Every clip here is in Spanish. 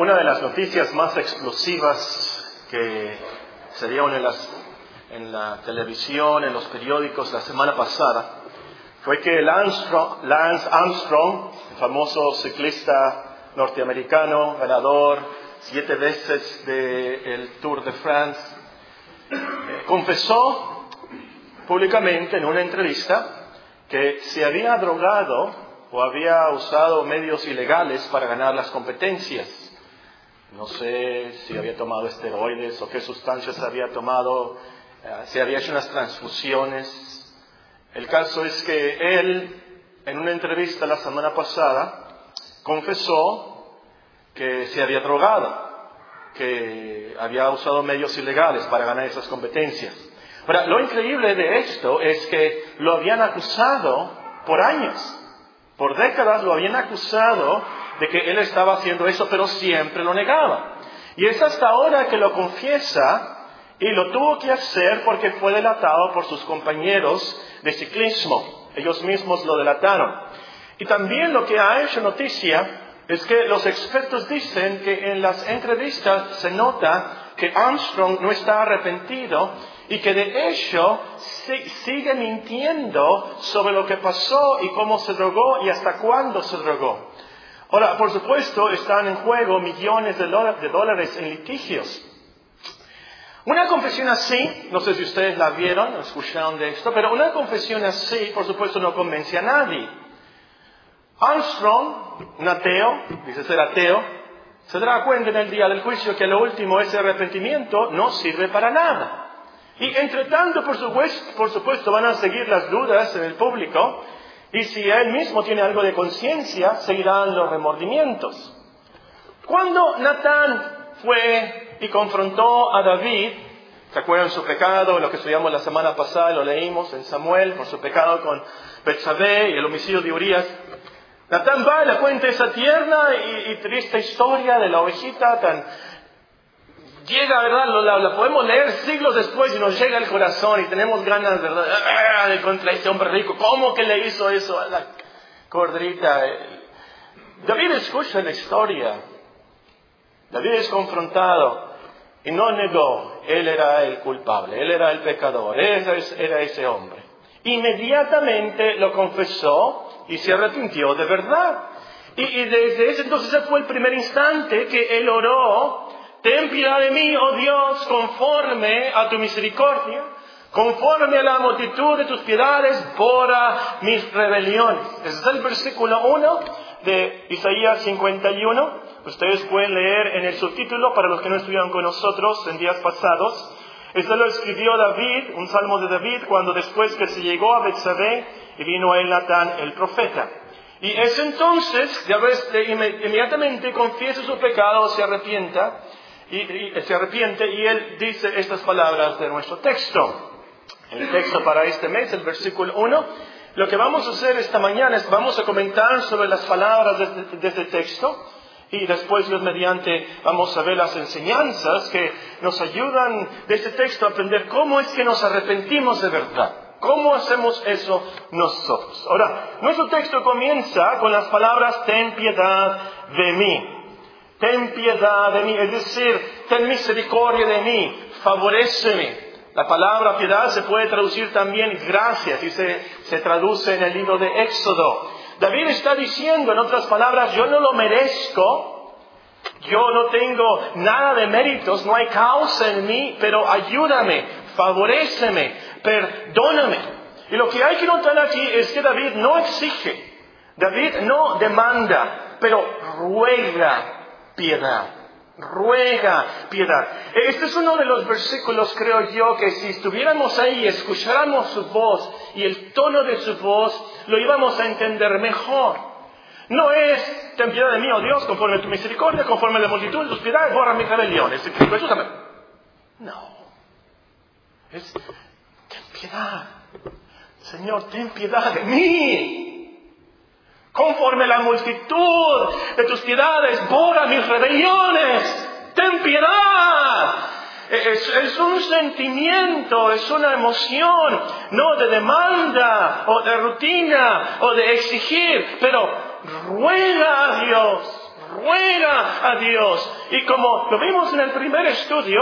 Una de las noticias más explosivas que se dieron en, la televisión, en los periódicos la semana pasada, fue que Lance Armstrong, el famoso ciclista norteamericano, ganador siete veces del Tour de France, eh, confesó públicamente en una entrevista que se había drogado o había usado medios ilegales para ganar las competencias. No sé si había tomado esteroides o qué sustancias había tomado, eh, si había hecho unas transfusiones. El caso es que él, en una entrevista la semana pasada, confesó que se había drogado, que había usado medios ilegales para ganar esas competencias. Ahora, lo increíble de esto es que lo habían acusado por años, por décadas lo habían acusado de que él estaba haciendo eso, pero siempre lo negaba. Y es hasta ahora que lo confiesa y lo tuvo que hacer porque fue delatado por sus compañeros de ciclismo. Ellos mismos lo delataron. Y también lo que ha hecho noticia es que los expertos dicen que en las entrevistas se nota que Armstrong no está arrepentido y que de hecho sigue mintiendo sobre lo que pasó y cómo se drogó y hasta cuándo se drogó. Ahora, por supuesto, están en juego millones de, dólares en litigios. Una confesión así, no sé si ustedes la vieron escucharon de esto, pero una confesión así, por supuesto, no convence a nadie. Armstrong, un ateo, dice ser ateo, se dará cuenta en el día del juicio que lo último, ese arrepentimiento, no sirve para nada. Y entre tanto, por supuesto, por supuesto, van a seguir las dudas en el público y si él mismo tiene algo de conciencia, seguirán los remordimientos. Cuando Natán fue y confrontó a David, ¿se acuerdan su pecado? Lo que estudiamos la semana pasada, lo leímos en Samuel, por su pecado con Betsabé y el homicidio de Urias. Natán va y le cuenta esa tierna y, y triste historia de la ovejita tan llega, ¿verdad? La, podemos leer siglos después y nos llega al corazón y tenemos ganas, ¿verdad? Ah, de contra este hombre rico. ¿Cómo que le hizo eso a la cordrita? David escucha la historia. David es confrontado y no negó. Él era el culpable, él era el pecador, él era ese hombre. Inmediatamente lo confesó y se arrepintió de verdad. Y, y desde ese entonces fue el primer instante que él oró Ten piedad de mí, oh Dios, conforme a tu misericordia, conforme a la multitud de tus piedades, borra mis rebeliones. Ese es el versículo 1 de Isaías 51. Ustedes pueden leer en el subtítulo para los que no estuvieron con nosotros en días pasados. Esto lo escribió David, un salmo de David, cuando después que se llegó a Betsabé y vino a Natán el profeta. Y es entonces, ya ves, inmediatamente confiesa su pecado, se arrepienta, y, se arrepiente y él dice estas palabras de nuestro texto. El texto para este mes, el versículo 1. Lo que vamos a hacer esta mañana es vamos a comentar sobre las palabras de, este texto y después Dios mediante vamos a ver las enseñanzas que nos ayudan de este texto a aprender cómo es que nos arrepentimos de verdad. ¿Cómo hacemos eso nosotros? Ahora, nuestro texto comienza con las palabras, ten piedad de mí ten piedad de mí, es decir, ten misericordia de mí, favoreceme. La palabra piedad se puede traducir también gracias y se, traduce en el libro de Éxodo. David está diciendo, en otras palabras, yo no lo merezco, yo no tengo nada de méritos, no hay causa en mí, pero ayúdame, favoreceme, perdóname. Y lo que hay que notar aquí es que David no exige, David no demanda, pero ruega piedad. Ruega piedad. Este es uno de los versículos, creo yo, que si estuviéramos ahí, escucháramos su voz y el tono de su voz, lo íbamos a entender mejor. No es, ten piedad de mí, oh Dios, conforme a tu misericordia, conforme a la multitud de tus piedades, borra mis rebeliones. No. Es, ten piedad. Señor, ten piedad de mí conforme la multitud de tus piedades, borra mis rebeliones, ten piedad. Es, un sentimiento, es una emoción, no de demanda o de rutina o de exigir, pero ruega a Dios, ruega a Dios. Y como lo vimos en el primer estudio,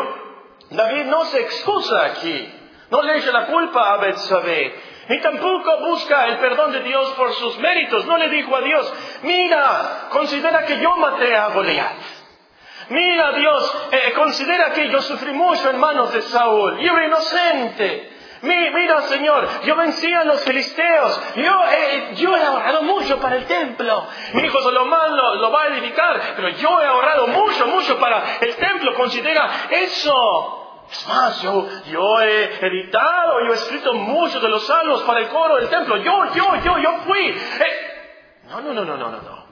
David no se excusa aquí. No le echa la culpa a Betsabé. Ni tampoco busca el perdón de Dios por sus méritos. No le dijo a Dios, mira, considera que yo maté a Goliat. Mira, Dios, eh, considera que yo sufrí mucho en manos de Saúl. Yo era inocente. Mira, Señor, yo vencí a los filisteos. Yo, eh, yo he ahorrado mucho para el templo. Mi hijo Salomón lo, lo va a edificar, pero yo he ahorrado mucho, mucho para el templo. Considera eso. Es más, yo, yo he editado, yo he escrito muchos de los salmos para el coro del templo. Yo, yo, yo, yo fui. Eh, no, no, no, no, no, no.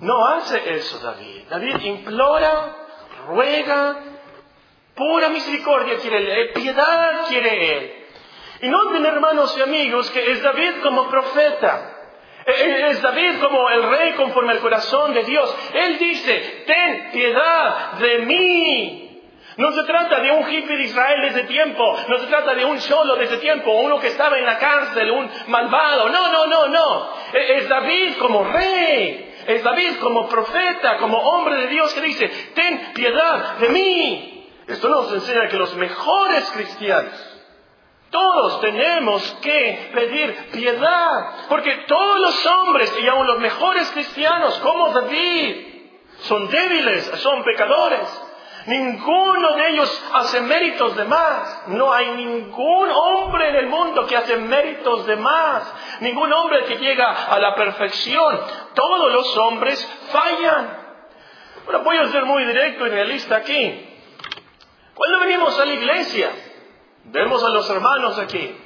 No hace eso David. David implora, ruega, pura misericordia quiere él, eh, piedad quiere él. Y noten, hermanos y amigos, que es David como profeta. Eh, es David como el rey conforme al corazón de Dios. Él dice, ten piedad de mí. No se trata de un hippie de Israel de ese tiempo, no se trata de un solo de ese tiempo, uno que estaba en la cárcel, un malvado. No, no, no, no. Es David como rey. Es David como profeta, como hombre de Dios que dice, ten piedad de mí. Esto nos enseña que los mejores cristianos, todos tenemos que pedir piedad, porque todos los hombres y aún los mejores cristianos, como David, son débiles, son pecadores. Ninguno de ellos hace méritos de más. No hay ningún hombre en el mundo que hace méritos de más. Ningún hombre que llega a la perfección. Todos los hombres fallan. Bueno, voy a ser muy directo y realista aquí. Cuando venimos a la iglesia, vemos a los hermanos aquí,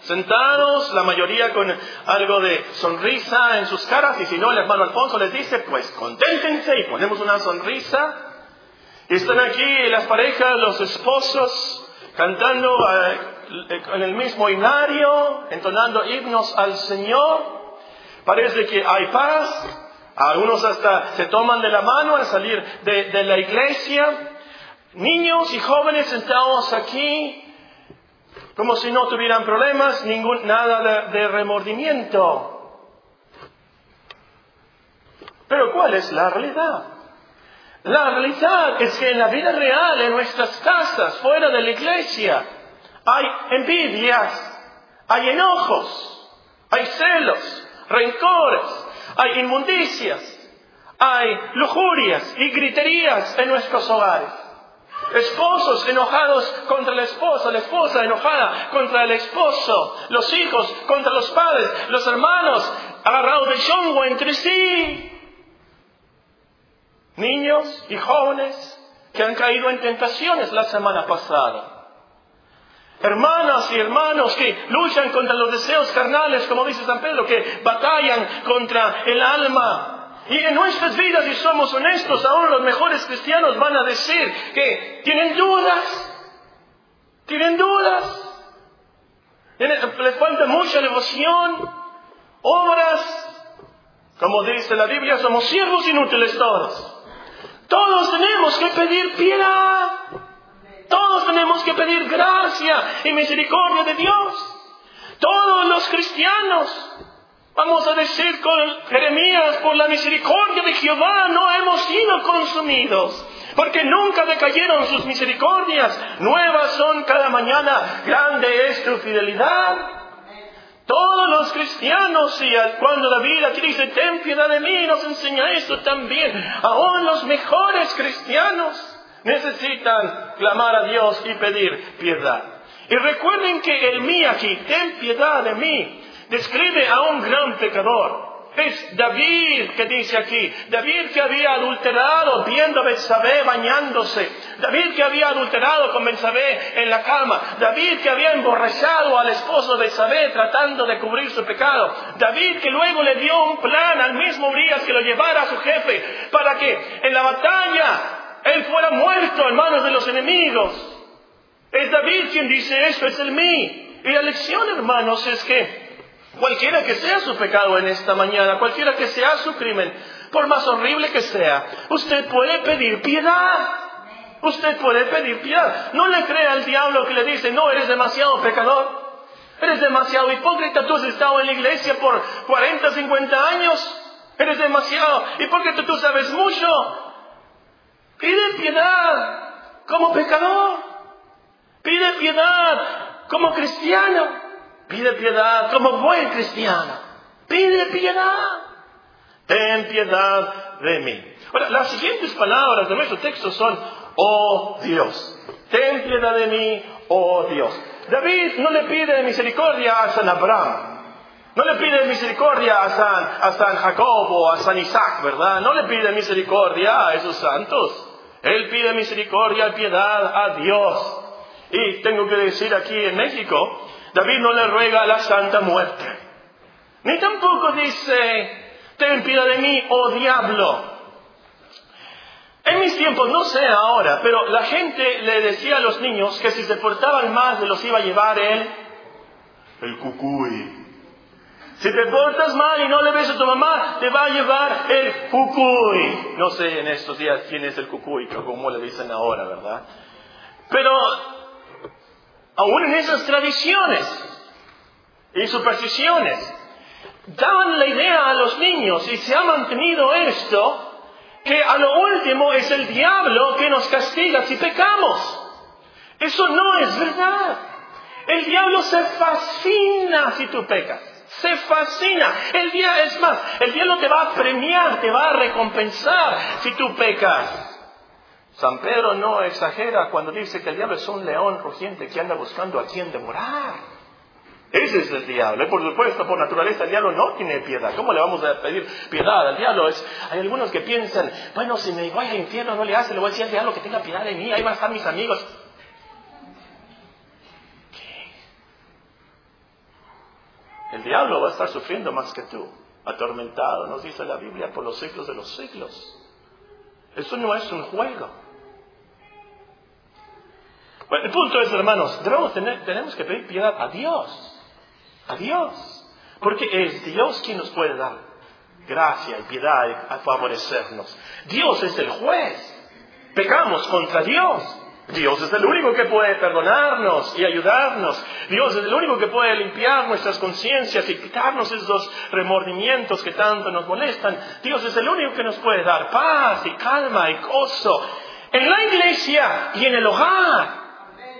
sentados, la mayoría con algo de sonrisa en sus caras, y si no, el hermano Alfonso les dice, pues conténtense y ponemos una sonrisa están aquí las parejas, los esposos, cantando eh, en el mismo himnario, entonando himnos al Señor. Parece que hay paz. Algunos hasta se toman de la mano al salir de, la iglesia. Niños y jóvenes sentados aquí, como si no tuvieran problemas, ningún, nada de remordimiento. Pero ¿cuál es la realidad? La realidad es que en la vida real, en nuestras casas, fuera de la iglesia, hay envidias, hay enojos, hay celos, rencores, hay inmundicias, hay lujurias y griterías en nuestros hogares. Esposos enojados contra la esposa, la esposa enojada contra el esposo, los hijos contra los padres, los hermanos agarrados de chongo entre sí niños y jóvenes que han caído en tentaciones la semana pasada. Hermanas y hermanos que luchan contra los deseos carnales, como dice San Pedro, que batallan contra el alma. Y en nuestras vidas, si somos honestos, ahora los mejores cristianos van a decir que tienen dudas, tienen dudas, les falta mucha devoción, obras, como dice la Biblia, somos siervos inútiles todos. Todos tenemos que pedir piedad. Todos tenemos que pedir gracia y misericordia de Dios. Todos los cristianos, vamos a decir con Jeremías, por la misericordia de Jehová no hemos sido consumidos. Porque nunca decayeron sus misericordias. Nuevas son cada mañana. Grande es tu fidelidad. Todos los cristianos, y cuando la vida aquí dice, ten piedad de mí, nos enseña esto también. Aún los mejores cristianos necesitan clamar a Dios y pedir piedad. Y recuerden que el mí aquí, ten piedad de mí, describe a un gran pecador. Es David que dice aquí, David que había adulterado viendo a Betsabé bañándose, David que había adulterado con Betsabé en la cama, David que había emborrachado al esposo de Betsabé tratando de cubrir su pecado, David que luego le dio un plan al mismo Urias que lo llevara a su jefe para que en la batalla él fuera muerto en manos de los enemigos. Es David quien dice esto, es el mí. Y la lección, hermanos, es que Cualquiera que sea su pecado en esta mañana, cualquiera que sea su crimen, por más horrible que sea, usted puede pedir piedad. Usted puede pedir piedad. No le crea al diablo que le dice, no, eres demasiado pecador. Eres demasiado hipócrita. Tú has estado en la iglesia por 40, 50 años Eres demasiado. ¿Y por qué tú sabes mucho? Pide piedad como pecador. Pide piedad como cristiano. Pide piedad como buen cristiano. Pide piedad. Ten piedad de mí. Ahora, las siguientes palabras de nuestro texto son, oh Dios, ten piedad de mí, oh Dios. David no le pide misericordia a San Abraham. No le pide misericordia a San, a San Jacob o a San Isaac, ¿verdad? No le pide misericordia a esos santos. Él pide misericordia y piedad a Dios. Y tengo que decir aquí en México, David no le ruega la santa muerte. Ni tampoco dice, ten piedad de mí, oh diablo. En mis tiempos, no sé ahora, pero la gente le decía a los niños que si se portaban mal, los iba a llevar el cucuy. Si te portas mal y no le ves a tu mamá, te va a llevar el cucuy. No sé en estos días quién es el cucuy, como le dicen ahora, ¿verdad? Pero aún en esas tradiciones y supersticiones, daban la idea a los niños y se ha mantenido esto, que a lo último es el diablo que nos castiga si pecamos. Eso no es verdad. El diablo se fascina si tú pecas se fascina. El día es más, el diablo te va a premiar, te va a recompensar si tú pecas. San Pedro no exagera cuando dice que el diablo es un león rugiente que anda buscando a quien devorar. Ese es el diablo. Y por supuesto, por naturaleza, el diablo no tiene piedad. ¿Cómo le vamos a pedir piedad al diablo? Hay algunos que piensan, bueno, si me voy al infierno no le hace, le voy a decir al diablo que tenga piedad de mí, ahí van a estar mis amigos. El diablo va a estar sufriendo más que tú, atormentado, nos dice la Biblia, por los siglos de los siglos. Eso no es un juego. Bueno, el punto es, hermanos, debemos tenemos que pedir piedad a Dios, a Dios, porque es Dios quien nos puede dar gracia y piedad a favorecernos. Dios es el juez. Pecamos contra Dios. Dios es el único que puede perdonarnos y ayudarnos. Dios es el único que puede limpiar nuestras conciencias y quitarnos esos remordimientos que tanto nos molestan. Dios es el único que nos puede dar paz y calma y gozo en la iglesia y en el hogar.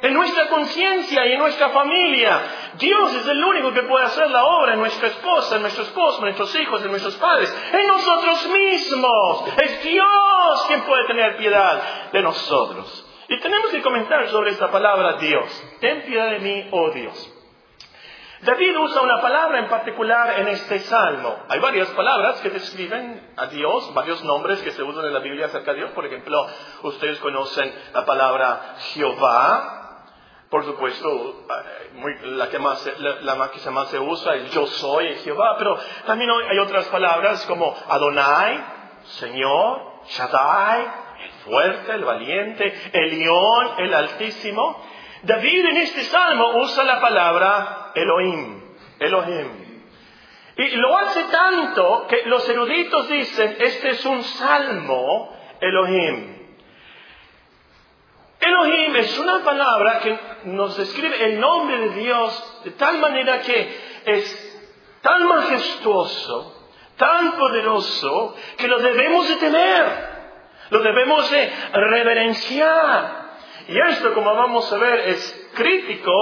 En nuestra conciencia y en nuestra familia. Dios es el único que puede hacer la obra en nuestra esposa, en nuestro esposo, en nuestros hijos, en nuestros padres, en nosotros mismos. Es Dios quien puede tener piedad de nosotros. Y tenemos que comentar sobre esta palabra Dios. Ten piedad de mí, oh Dios. David usa una palabra en particular en este salmo. Hay varias palabras que describen a Dios, varios nombres que se usan en la Biblia acerca de Dios. Por ejemplo, ustedes conocen la palabra Jehová. Por supuesto, eh, la que más, la, más se usa es yo soy Jehová. Pero también hay otras palabras como Adonai, Señor, Shaddai, el fuerte, el valiente, el león, el altísimo. David en este salmo usa la palabra Elohim, Elohim. Y lo hace tanto que los eruditos dicen, este es un salmo Elohim. Elohim es una palabra que nos describe el nombre de Dios de tal manera que es tan majestuoso, tan poderoso, que lo debemos de temer. Lo debemos de reverenciar. Y esto, como vamos a ver, es crítico,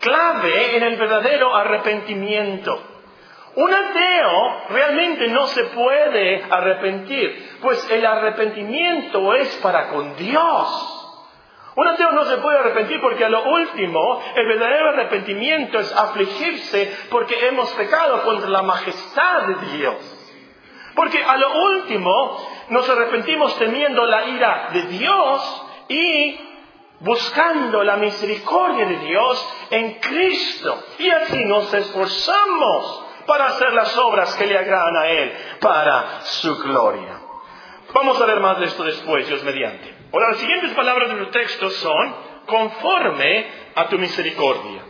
clave en el verdadero arrepentimiento. Un ateo realmente no se puede arrepentir, pues el arrepentimiento es para con Dios. Un ateo no se puede arrepentir porque a lo último el verdadero arrepentimiento es afligirse porque hemos pecado contra la majestad de Dios. Porque a lo último nos arrepentimos temiendo la ira de Dios y buscando la misericordia de Dios en Cristo. Y así nos esforzamos para hacer las obras que le agradan a Él para su gloria. Vamos a ver más de esto después, Dios mediante. Ahora, las siguientes palabras de nuestro texto son conforme a tu misericordia.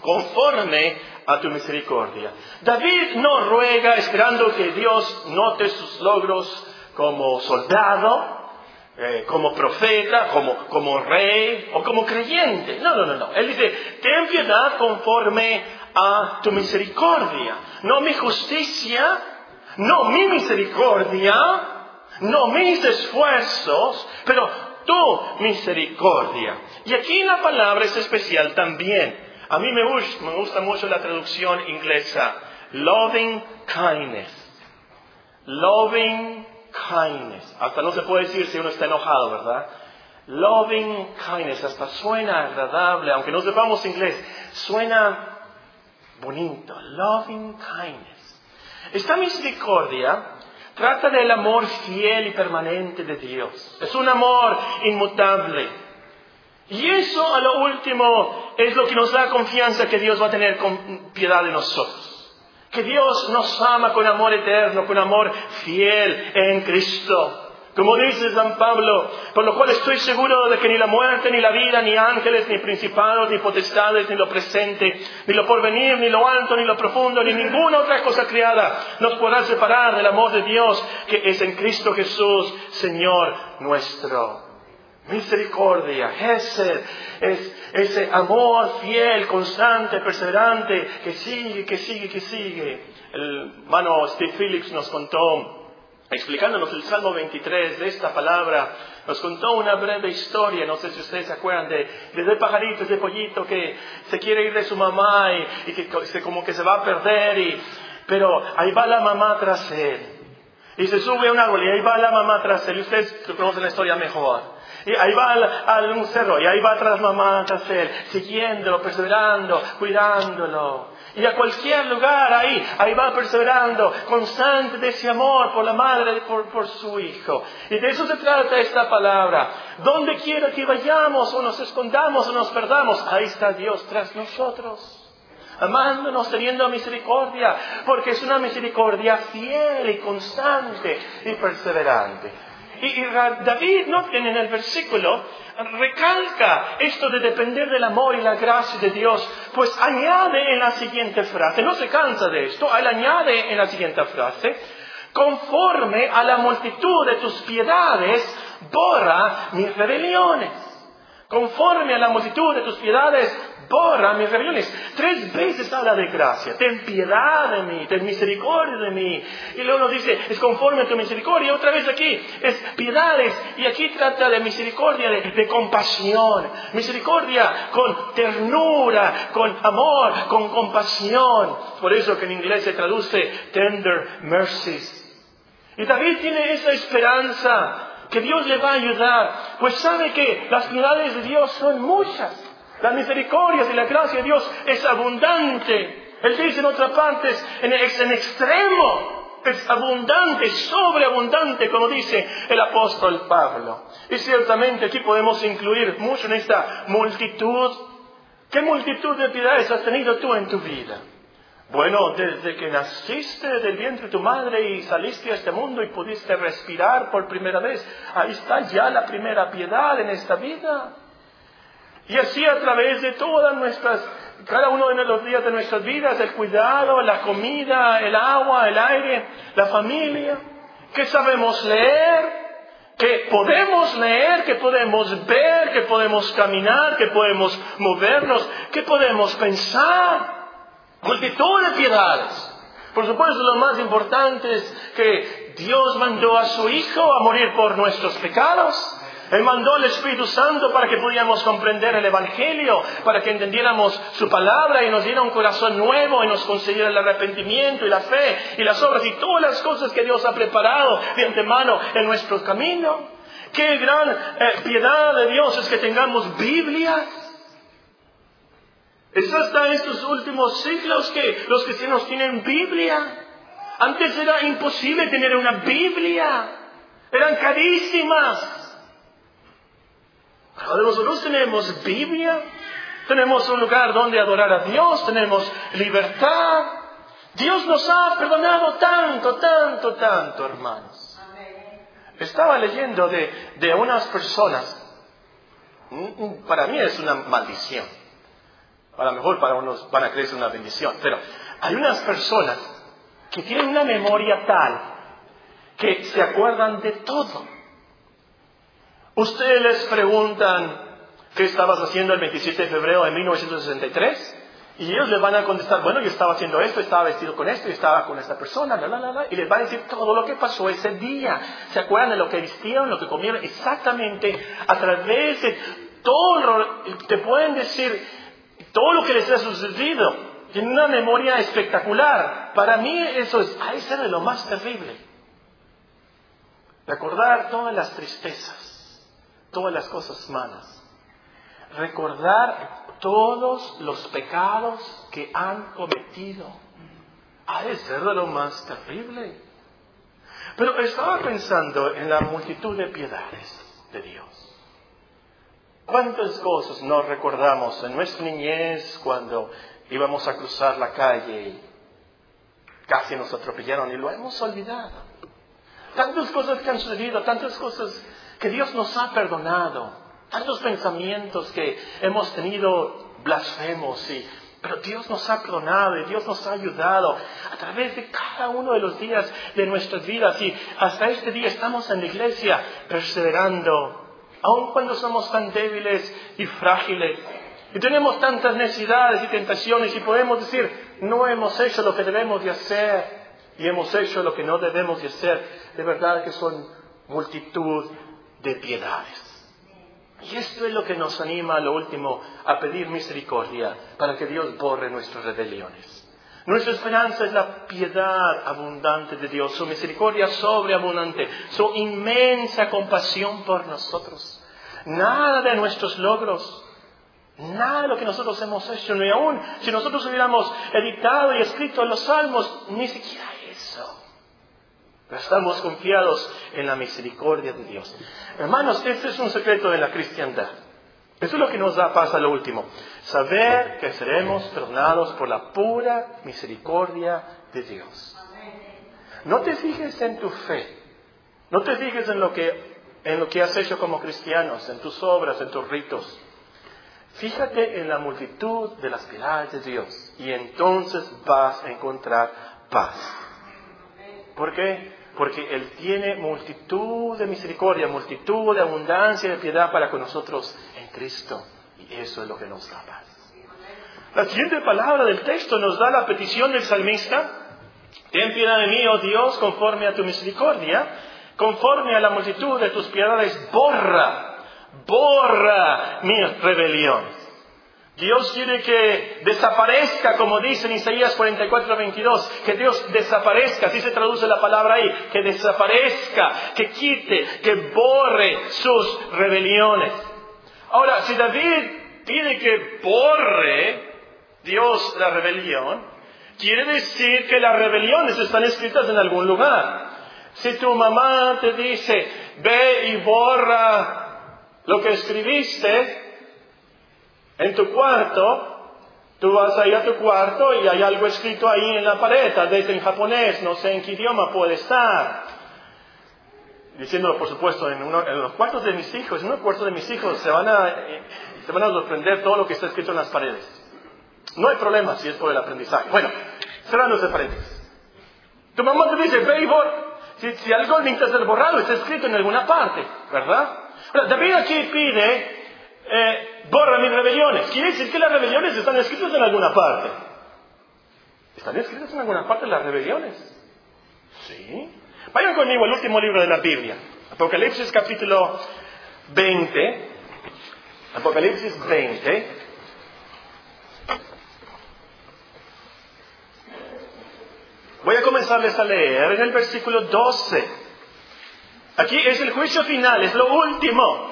Conforme a tu misericordia. David no ruega esperando que Dios note sus logros como soldado, eh, como profeta, como, como rey o como creyente. No, no, no, no. Él dice, ten piedad conforme a tu misericordia. No mi justicia, No mi misericordia, no mis esfuerzos, pero tu misericordia. Y aquí la palabra es especial también. A mí me gusta, mucho la traducción inglesa. Loving kindness. Loving kindness. Hasta no se puede decir si uno está enojado, ¿verdad? Loving kindness. Hasta suena agradable, aunque no sepamos inglés. Suena bonito. Loving kindness. Esta misericordia trata del amor fiel y permanente de Dios. Es un amor inmutable. Y eso a lo último es lo que nos da confianza que Dios va a tener piedad de nosotros. Que Dios nos ama con amor eterno, con amor fiel en Cristo. Como dice San Pablo, por lo cual estoy seguro de que ni la muerte, ni la vida, ni ángeles, ni principados, ni potestades, ni lo presente, ni lo porvenir, ni lo alto, ni lo profundo, ni ninguna otra cosa creada nos podrá separar del amor de Dios que es en Cristo Jesús, Señor nuestro. Misericordia, Gesed, es ese amor fiel, constante, perseverante, que sigue, que sigue, que sigue. El hermano Steve Phillips nos contó explicándonos el Salmo 23 de esta palabra, nos contó una breve historia, no sé si ustedes se acuerdan, de, de ese pajarito, ese pollito que se quiere ir de su mamá y, que como que se va a perder, y, pero ahí va la mamá tras él. Y se sube a un árbol y ahí va la mamá tras él. Y ustedes conocen la historia mejor. Y ahí va al, un cerro y ahí va tras mamá tras él, siguiéndolo, perseverando, cuidándolo. Y a cualquier lugar ahí, ahí va perseverando, constante de ese amor por la madre, por, por su hijo. Y de eso se trata esta palabra. Donde quiera que vayamos o nos escondamos o nos perdamos, ahí está Dios tras nosotros amándonos, teniendo misericordia, porque es una misericordia fiel y constante y perseverante. Y, David ¿no? en el versículo recalca esto de depender del amor y la gracia de Dios, pues añade en la siguiente frase, no se cansa de esto, él añade en la siguiente frase, conforme a la multitud de tus piedades, borra mis rebeliones. Conforme a la multitud de tus piedades, borra mis rebeliones. Tres veces habla de gracia. Ten piedad de mí, ten misericordia de mí. Y luego nos dice, es conforme a tu misericordia. Otra vez aquí, es piedades. Y aquí trata de misericordia, de, de compasión. Misericordia con ternura, con amor, con compasión. Por eso que en inglés se traduce tender mercies. Y David tiene esa esperanza que Dios le va a ayudar, pues sabe que las piedades de Dios son muchas. La misericordia y la gracia de Dios es abundante. Él dice en otra parte, es en extremo, es abundante, sobreabundante, como dice el apóstol Pablo. Y ciertamente aquí podemos incluir mucho en esta multitud. ¿Qué multitud de piedades has tenido tú en tu vida? Bueno, desde que naciste del vientre de tu madre y saliste a este mundo y pudiste respirar por primera vez, ahí está ya la primera piedad en esta vida. Y así a través de todas nuestras, cada uno de los días de nuestras vidas, el cuidado, la comida, el agua, el aire, la familia, que sabemos leer, que podemos leer, que podemos ver, que podemos caminar, que podemos movernos, que podemos pensar. Multitud de piedades. Por supuesto, lo más importante es que Dios mandó a su Hijo a morir por nuestros pecados. Él mandó al Espíritu Santo para que pudiéramos comprender el Evangelio, para que entendiéramos su palabra y nos diera un corazón nuevo y nos concediera el arrepentimiento y la fe y las obras y todas las cosas que Dios ha preparado de antemano en nuestro camino. Qué gran eh, piedad de Dios es que tengamos Biblias. Es hasta estos últimos siglos que los cristianos tienen Biblia. Antes era imposible tener una Biblia. Eran carísimas. Ahora nosotros tenemos Biblia, tenemos un lugar donde adorar a Dios, tenemos libertad. Dios nos ha perdonado tanto, tanto, tanto, hermanos. Estaba leyendo de, de unas personas, mm, mm, para mí es una maldición. A lo mejor para unos van a creer una bendición, pero hay unas personas que tienen una memoria tal que se acuerdan de todo. Ustedes les preguntan qué estabas haciendo el 27 de febrero de 1963 Y ellos le van a contestar, bueno, yo estaba haciendo esto, estaba vestido con esto, y estaba con esta persona, la, la, la, la, y les va a decir todo lo que pasó ese día. ¿Se acuerdan de lo que vistieron, lo que comieron? Exactamente a través de todo, te pueden decir todo lo que les ha sucedido. Tienen una memoria espectacular. Para mí eso es, hay ser de lo más terrible. Recordar todas las tristezas, todas las cosas malas. Recordar todos los pecados que han cometido. Ha de ser lo más terrible. Pero estaba pensando en la multitud de piedades de Dios. ¿Cuántas cosas no recordamos en nuestra niñez cuando íbamos a cruzar la calle y casi nos atropellaron y lo hemos olvidado? Tantas cosas que han sucedido, tantas cosas que Dios nos ha perdonado tantos pensamientos que hemos tenido blasfemos, y, pero Dios nos ha perdonado y Dios nos ha ayudado a través de cada uno de los días de nuestras vidas y hasta este día estamos en la iglesia perseverando, aun cuando somos tan débiles y frágiles. Y tenemos tantas necesidades y tentaciones y podemos decir, no hemos hecho lo que debemos de hacer y hemos hecho lo que no debemos de hacer. De verdad que son multitud de piedades. Y esto es lo que nos anima a lo último a pedir misericordia para que Dios borre nuestras rebeliones. Nuestra esperanza es la piedad abundante de Dios, su misericordia sobreabundante, su inmensa compasión por nosotros. Nada de nuestros logros, nada de lo que nosotros hemos hecho, ni aún si nosotros hubiéramos editado y escrito los salmos, ni siquiera. Estamos confiados en la misericordia de Dios. Hermanos, este es un secreto de la cristiandad. Eso es lo que nos da paz a lo último. Saber que seremos perdonados por la pura misericordia de Dios. No te fijes en tu fe. No te fijes en lo que, en lo que has hecho como cristianos, en tus obras, en tus ritos. Fíjate en la multitud de las piedades de Dios y entonces vas a encontrar paz. ¿Por qué? Porque Él tiene multitud de misericordia, multitud de abundancia de piedad para con nosotros en Cristo. Y eso es lo que nos da paz. La siguiente palabra del texto nos da la petición del salmista. Ten piedad de mí, oh Dios, conforme a tu misericordia, conforme a la multitud de tus piedades, borra, borra mis rebeliones. Dios quiere que desaparezca, como dice en Isaías 44, 22, que Dios desaparezca, así se traduce la palabra ahí, que desaparezca, que quite, que borre sus rebeliones. Ahora, si David pide que borre Dios la rebelión, quiere decir que las rebeliones están escritas en algún lugar. Si tu mamá te dice, ve y borra lo que escribiste, en tu cuarto, tú vas ahí a tu cuarto y hay algo escrito ahí en la pared, tal vez en japonés, no sé en qué idioma puede estar. Diciéndolo, por supuesto, en, los cuartos de mis hijos, en uno cuarto de mis hijos se van, a, eh, se van a sorprender todo lo que está escrito en las paredes. No hay problema si es por el aprendizaje. Bueno, cerrando ese paréntesis. Tu mamá te dice, ve y Si, si algo necesita ser borrado, está escrito en alguna parte, ¿verdad? David aquí pide eh, borra mis rebeliones. Quiere decir que las rebeliones están escritas en alguna parte. ¿Están escritas en alguna parte las rebeliones? Sí. Vayan conmigo al último libro de la Biblia. Apocalipsis capítulo 20. Apocalipsis 20. Voy a comenzarles a leer en el versículo 12. Aquí es el juicio final, es lo último.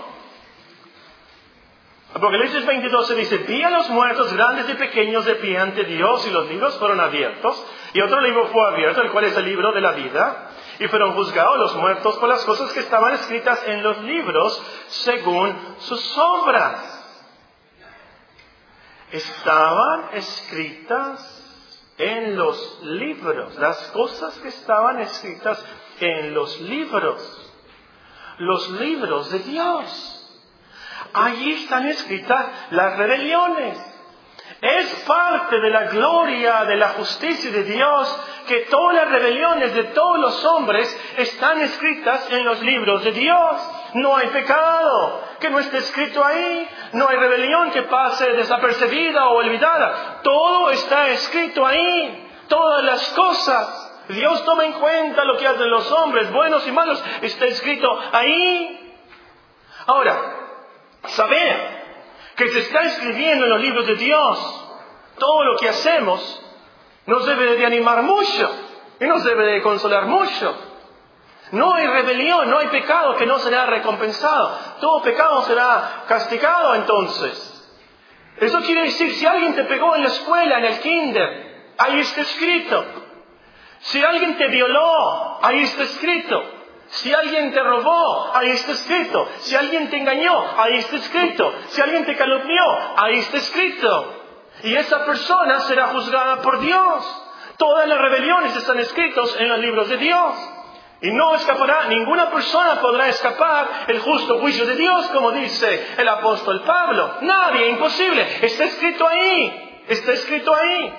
Apocalipsis 22 se dice, vi a los muertos grandes y pequeños de pie ante Dios y los libros fueron abiertos y otro libro fue abierto, el cual es el libro de la vida, y fueron juzgados los muertos por las cosas que estaban escritas en los libros según sus obras. Estaban escritas en los libros, las cosas que estaban escritas en los libros, los libros de Dios. Allí están escritas las rebeliones. Es parte de la gloria, de la justicia de Dios, que todas las rebeliones de todos los hombres están escritas en los libros de Dios. no hay pecado que no esté escrito ahí, no hay rebelión que pase desapercibida o olvidada. Todo está escrito ahí, todas las cosas. Dios toma en cuenta lo que hacen los hombres, buenos y malos, está escrito ahí. Ahora, saber que se está escribiendo en los libros de Dios todo lo que hacemos nos debe de animar mucho y nos debe de consolar mucho. No hay rebelión, no hay pecado que no será recompensado. Todo pecado será castigado entonces. Eso quiere decir, si alguien te pegó en la escuela, en el kinder, ahí está escrito. Si alguien te violó, ahí está escrito. Si alguien te robó, ahí está escrito. Si alguien te engañó, ahí está escrito. Si alguien te calumnió, ahí está escrito. Y esa persona será juzgada por Dios. Todas las rebeliones están escritas en los libros de Dios. Y no escapará, ninguna persona podrá escapar el justo juicio de Dios, como dice el apóstol Pablo. Nadie, imposible. Está escrito ahí. Está escrito ahí.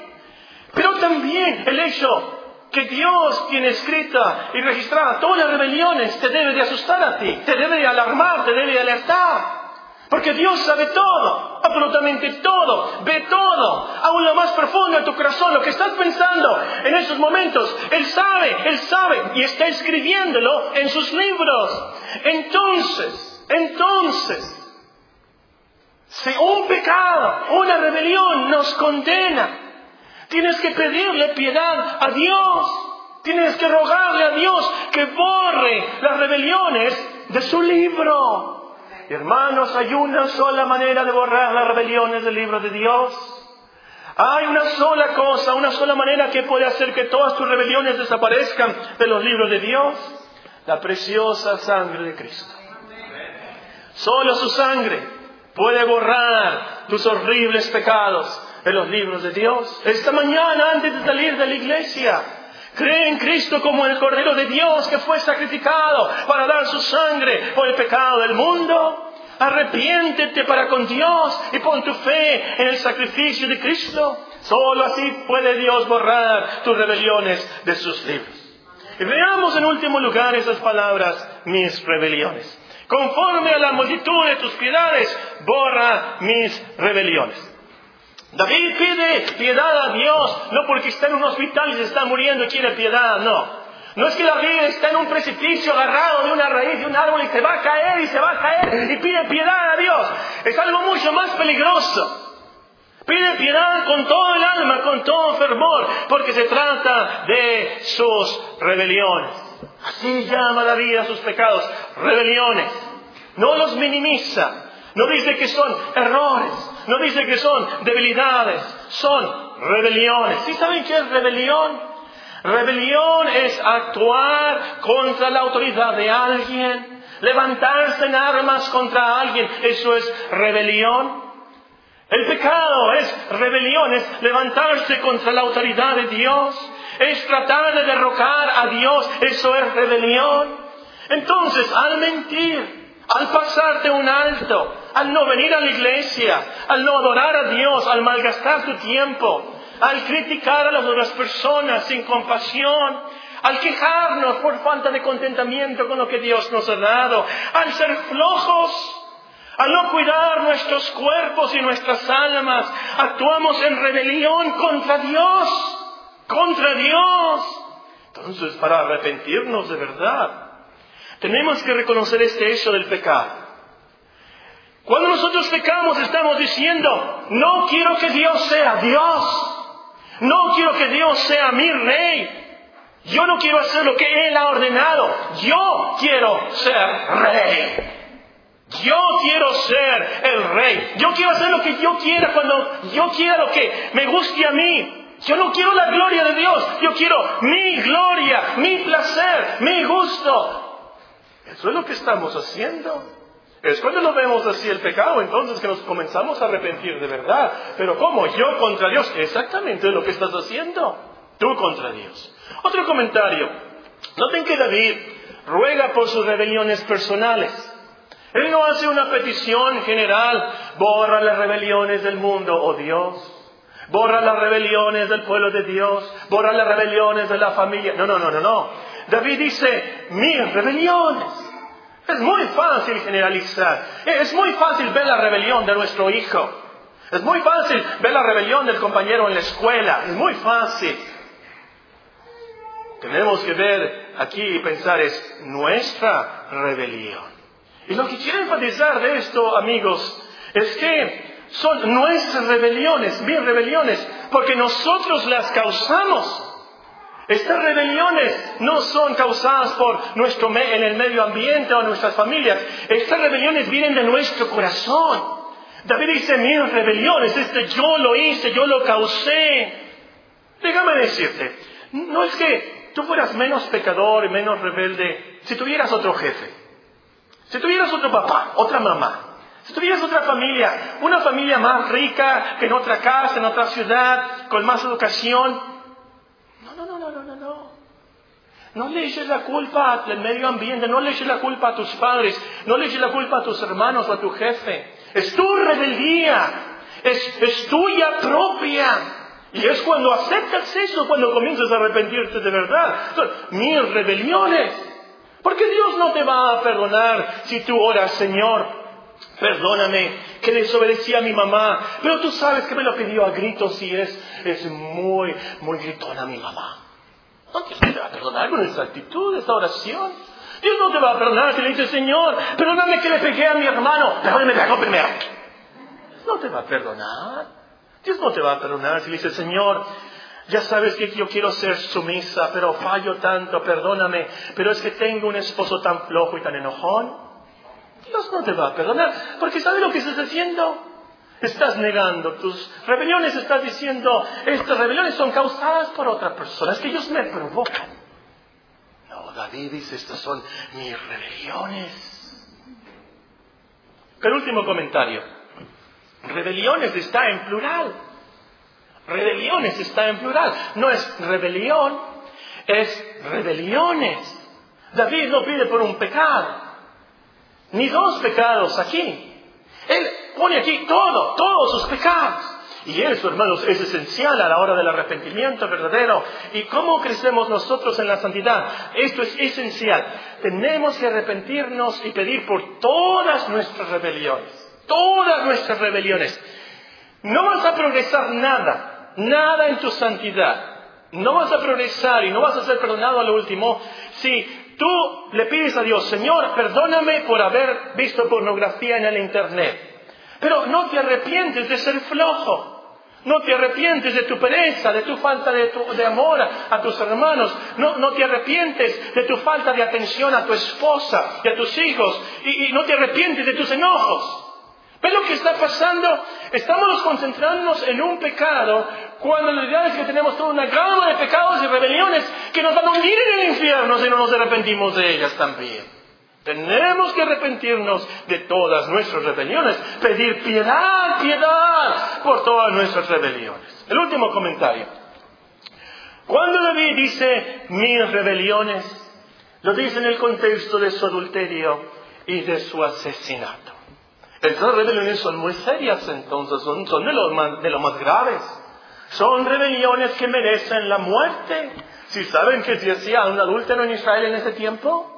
Pero también el hecho que Dios tiene escrita y registrada todas las rebeliones te debe de asustar a ti, te debe de alarmar, te debe de alertar. Porque Dios sabe todo, absolutamente todo, ve todo, aún lo más profundo de tu corazón, lo que estás pensando en esos momentos. Él sabe, Él sabe y está escribiéndolo en sus libros. Entonces, entonces, si un pecado, una rebelión nos condena, tienes que pedirle piedad a Dios. Tienes que rogarle a Dios que borre las rebeliones de su libro. Hermanos, hay una sola manera de borrar las rebeliones del libro de Dios. Hay una sola cosa, una sola manera que puede hacer que todas tus rebeliones desaparezcan de los libros de Dios. La preciosa sangre de Cristo. Solo su sangre puede borrar tus horribles pecados de los libros de Dios. Esta mañana, antes de salir de la iglesia, Cree en Cristo como el Cordero de Dios que fue sacrificado para dar su sangre por el pecado del mundo. Arrepiéntete para con Dios y pon tu fe en el sacrificio de Cristo. Solo así puede Dios borrar tus rebeliones de sus libros. Y veamos en último lugar esas palabras, mis rebeliones. Conforme a la multitud de tus piedades, borra mis rebeliones. David pide piedad a Dios, no porque está en un hospital y se está muriendo y quiere piedad, no. No es que David está en un precipicio agarrado de una raíz de un árbol y se va a caer y se va a caer y pide piedad a Dios. Es algo mucho más peligroso. Pide piedad con todo el alma, con todo fervor, porque se trata de sus rebeliones. Así llama David a sus pecados, rebeliones. No los minimiza, no dice que son errores, no dice que son debilidades, son rebeliones. ¿Sí saben qué es rebelión? Rebelión es actuar contra la autoridad de alguien, levantarse en armas contra alguien, eso es rebelión. El pecado es rebelión, es levantarse contra la autoridad de Dios, es tratar de derrocar a Dios, eso es rebelión. Entonces, al mentir, al pasarte un alto, al no venir a la iglesia, al no adorar a Dios, al malgastar tu tiempo, al criticar a las otras personas sin compasión, al quejarnos por falta de contentamiento con lo que Dios nos ha dado, al ser flojos, al no cuidar nuestros cuerpos y nuestras almas, actuamos en rebelión contra Dios, contra Dios. Entonces, para arrepentirnos de verdad, tenemos que reconocer este hecho del pecado. Cuando nosotros pecamos estamos diciendo, no quiero que Dios sea Dios. No quiero que Dios sea mi rey. Yo no quiero hacer lo que Él ha ordenado. Yo quiero ser rey. Yo quiero ser el rey. Yo quiero hacer lo que yo quiera cuando yo quiera lo que me guste a mí. Yo no quiero la gloria de Dios. Yo quiero mi gloria, mi placer, mi gusto. Eso es lo que estamos haciendo. Es cuando lo vemos así el pecado, entonces que nos comenzamos a arrepentir de verdad. Pero ¿cómo? Yo contra Dios. Exactamente lo que estás haciendo. Tú contra Dios. Otro comentario. Noten que David ruega por sus rebeliones personales. Él no hace una petición general, borra las rebeliones del mundo, oh Dios. Borra las rebeliones del pueblo de Dios, borra las rebeliones de la familia. No, no, no, no, no. David dice, mis rebeliones. Es muy fácil generalizar. Es muy fácil ver la rebelión de nuestro hijo. Es muy fácil ver la rebelión del compañero en la escuela. Es muy fácil. Tenemos que ver aquí y pensar es nuestra rebelión. Y lo que quiero enfatizar de esto, amigos, es que son nuestras rebeliones, mis rebeliones, porque nosotros las causamos. Estas rebeliones no son causadas por nuestro en el medio ambiente o nuestras familias. Estas rebeliones vienen de nuestro corazón. David dice, mis rebeliones, este yo lo hice, yo lo causé. Déjame decirte, no es que tú fueras menos pecador y menos rebelde si tuvieras otro jefe, si tuvieras otro papá, otra mamá, si tuvieras otra familia, una familia más rica que en otra casa, en otra ciudad, con más educación. No, no, no, no, no, no, no. No le eches la culpa al medio ambiente, no le eches la culpa a tus padres, no le eches la culpa a tus hermanos o a tu jefe. Es tu rebeldía, es, es tuya propia. Y es cuando aceptas eso, cuando comienzas a arrepentirte de verdad. Mis rebeliones. Porque Dios no te va a perdonar si tú oras, Señor, Perdóname que desobedecí a mi mamá, pero tú sabes que me lo pidió a gritos y es, es muy, muy gritona mi mamá. No, Dios te va a perdonar con esa actitud, esa oración. Dios no te va a perdonar si le dices, Señor, perdóname que le pegué a mi hermano, pero me pegó primero. No te va a perdonar. Dios no te va a perdonar si le dices, Señor, ya sabes que yo quiero ser sumisa, pero fallo tanto, perdóname, pero es que tengo un esposo tan flojo y tan enojón. Dios no te va a perdonar, porque ¿sabe lo que estás haciendo? Estás negando tus rebeliones, estás diciendo, estas rebeliones son causadas por otra persona, es que ellos me provocan. No, David dice, estas son mis rebeliones. El último comentario. Rebeliones está en plural. Rebeliones está en plural. No es rebelión, es rebeliones. David no pide por un pecado ni dos pecados aquí. Pone aquí todo, todos sus pecados. Y eso, hermanos, es esencial a la hora del arrepentimiento verdadero. ¿Y cómo crecemos nosotros en la santidad? Esto es esencial. Tenemos que arrepentirnos y pedir por todas nuestras rebeliones. Todas nuestras rebeliones. No vas a progresar nada, nada en tu santidad. No vas a progresar y no vas a ser perdonado a lo último si Tú le pides a Dios, Señor, perdóname por haber visto pornografía en el Internet. Pero no te arrepientes de ser flojo. No te arrepientes de tu pereza, de tu falta de, amor a, tus hermanos. No, no, te arrepientes de tu falta de atención a tu esposa y a tus hijos. y no te arrepientes de tus enojos. ¿Ves lo que está pasando? Estamos concentrándonos en un pecado cuando la realidad es que tenemos toda una gama de pecados y rebeliones que nos van a hundir en el infierno si no nos arrepentimos de ellas también. Tenemos que arrepentirnos de todas nuestras rebeliones, pedir piedad, piedad por todas nuestras rebeliones. El último comentario. Cuando David dice mis rebeliones, lo dice en el contexto de su adulterio y de su asesinato. Estas rebeliones son muy serias entonces, son, de, lo más, de lo más graves. Son rebeliones que merecen la muerte. Si saben que se hacía un adúltero en Israel en ese tiempo,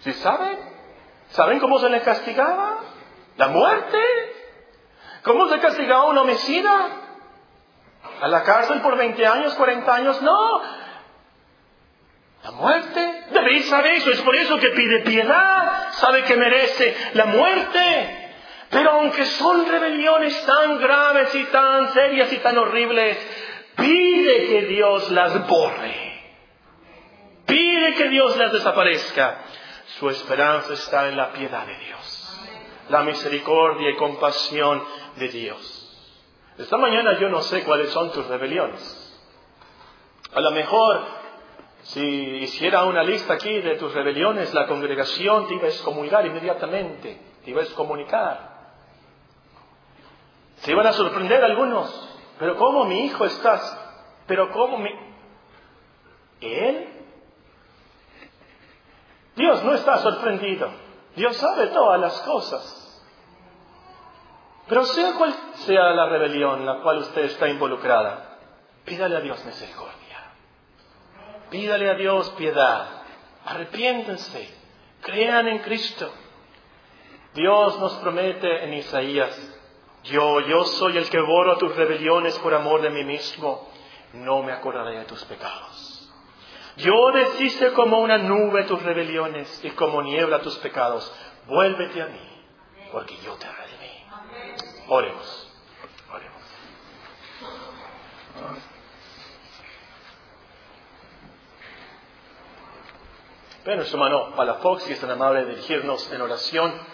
si saben, ¿saben cómo se le castigaba? La muerte. ¿Cómo se castigaba a un homicida? ¿A la cárcel por 20 años, 40 años? No. La muerte. David sabe eso, es por eso que pide piedad, sabe que merece la muerte. Pero aunque son rebeliones tan graves y tan serias y tan horribles, pide que Dios las borre. Pide que Dios las desaparezca. Su esperanza está en la piedad de Dios, la misericordia y compasión de Dios. Esta mañana yo no sé cuáles son tus rebeliones. A lo mejor, si hiciera una lista aquí de tus rebeliones, la congregación te iba a excomulgar inmediatamente, te iba a excomunicar. Se iban a sorprender algunos. Pero ¿cómo mi hijo estás? Pero ¿cómo mi... ¿Él? Dios no está sorprendido. Dios sabe todas las cosas. Pero sea cual sea la rebelión en la cual usted está involucrada, pídale a Dios misericordia. Pídale a Dios piedad. Arrepiéntense. Crean en Cristo. Dios nos promete en Isaías, yo, yo soy el que borro tus rebeliones por amor de mí mismo, no me acordaré de tus pecados. Yo deshice como una nube tus rebeliones y como niebla tus pecados. Vuélvete a mí, porque yo te redimí. Oremos. Oremos. Bueno, hermano Palafox, si es tan amable de dirigirnos en oración.